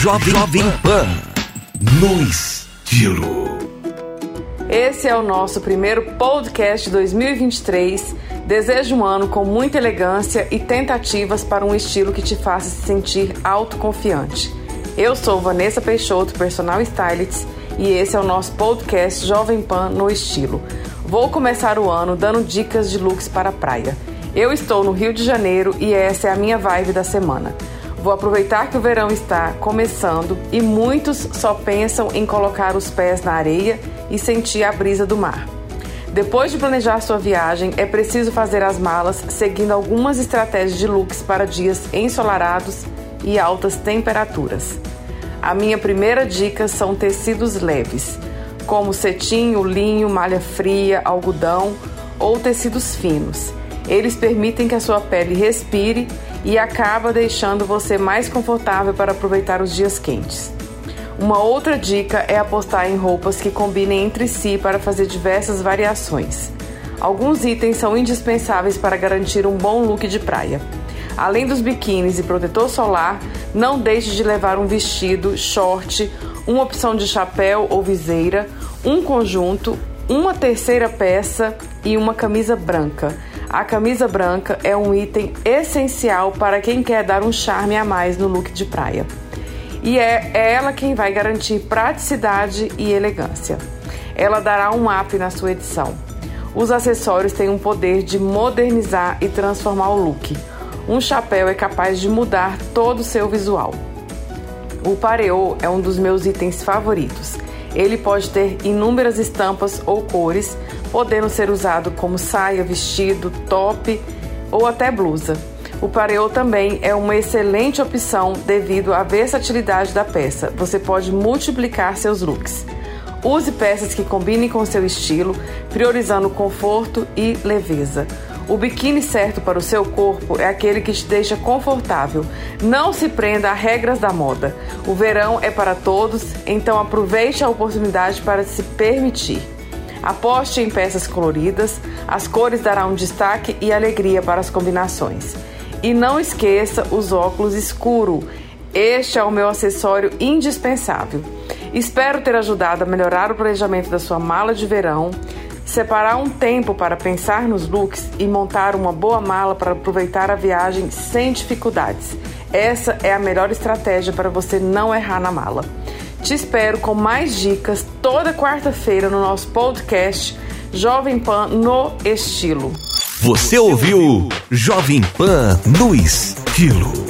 Jovem, Jovem Pan no estilo. Esse é o nosso primeiro podcast 2023. Desejo um ano com muita elegância e tentativas para um estilo que te faça se sentir autoconfiante. Eu sou Vanessa Peixoto, personal stylist, e esse é o nosso podcast Jovem Pan no estilo. Vou começar o ano dando dicas de looks para a praia. Eu estou no Rio de Janeiro e essa é a minha vibe da semana. Vou aproveitar que o verão está começando e muitos só pensam em colocar os pés na areia e sentir a brisa do mar. Depois de planejar sua viagem, é preciso fazer as malas seguindo algumas estratégias de looks para dias ensolarados e altas temperaturas. A minha primeira dica são tecidos leves, como cetim, linho, malha fria, algodão ou tecidos finos. Eles permitem que a sua pele respire e acaba deixando você mais confortável para aproveitar os dias quentes. Uma outra dica é apostar em roupas que combinem entre si para fazer diversas variações. Alguns itens são indispensáveis para garantir um bom look de praia. Além dos biquínis e protetor solar, não deixe de levar um vestido, short, uma opção de chapéu ou viseira, um conjunto, uma terceira peça e uma camisa branca. A camisa branca é um item essencial para quem quer dar um charme a mais no look de praia. E é ela quem vai garantir praticidade e elegância. Ela dará um up na sua edição. Os acessórios têm um poder de modernizar e transformar o look. Um chapéu é capaz de mudar todo o seu visual. O pareô é um dos meus itens favoritos. Ele pode ter inúmeras estampas ou cores, podendo ser usado como saia, vestido, top ou até blusa. O pareô também é uma excelente opção devido à versatilidade da peça. Você pode multiplicar seus looks. Use peças que combinem com seu estilo, priorizando conforto e leveza. O biquíni certo para o seu corpo é aquele que te deixa confortável. Não se prenda a regras da moda. O verão é para todos, então aproveite a oportunidade para se permitir. Aposte em peças coloridas, as cores darão um destaque e alegria para as combinações. E não esqueça os óculos escuro. Este é o meu acessório indispensável. Espero ter ajudado a melhorar o planejamento da sua mala de verão, separar um tempo para pensar nos looks e montar uma boa mala para aproveitar a viagem sem dificuldades. Essa é a melhor estratégia para você não errar na mala. Te espero com mais dicas toda quarta-feira no nosso podcast Jovem Pan no Estilo. Você ouviu Jovem Pan no Estilo.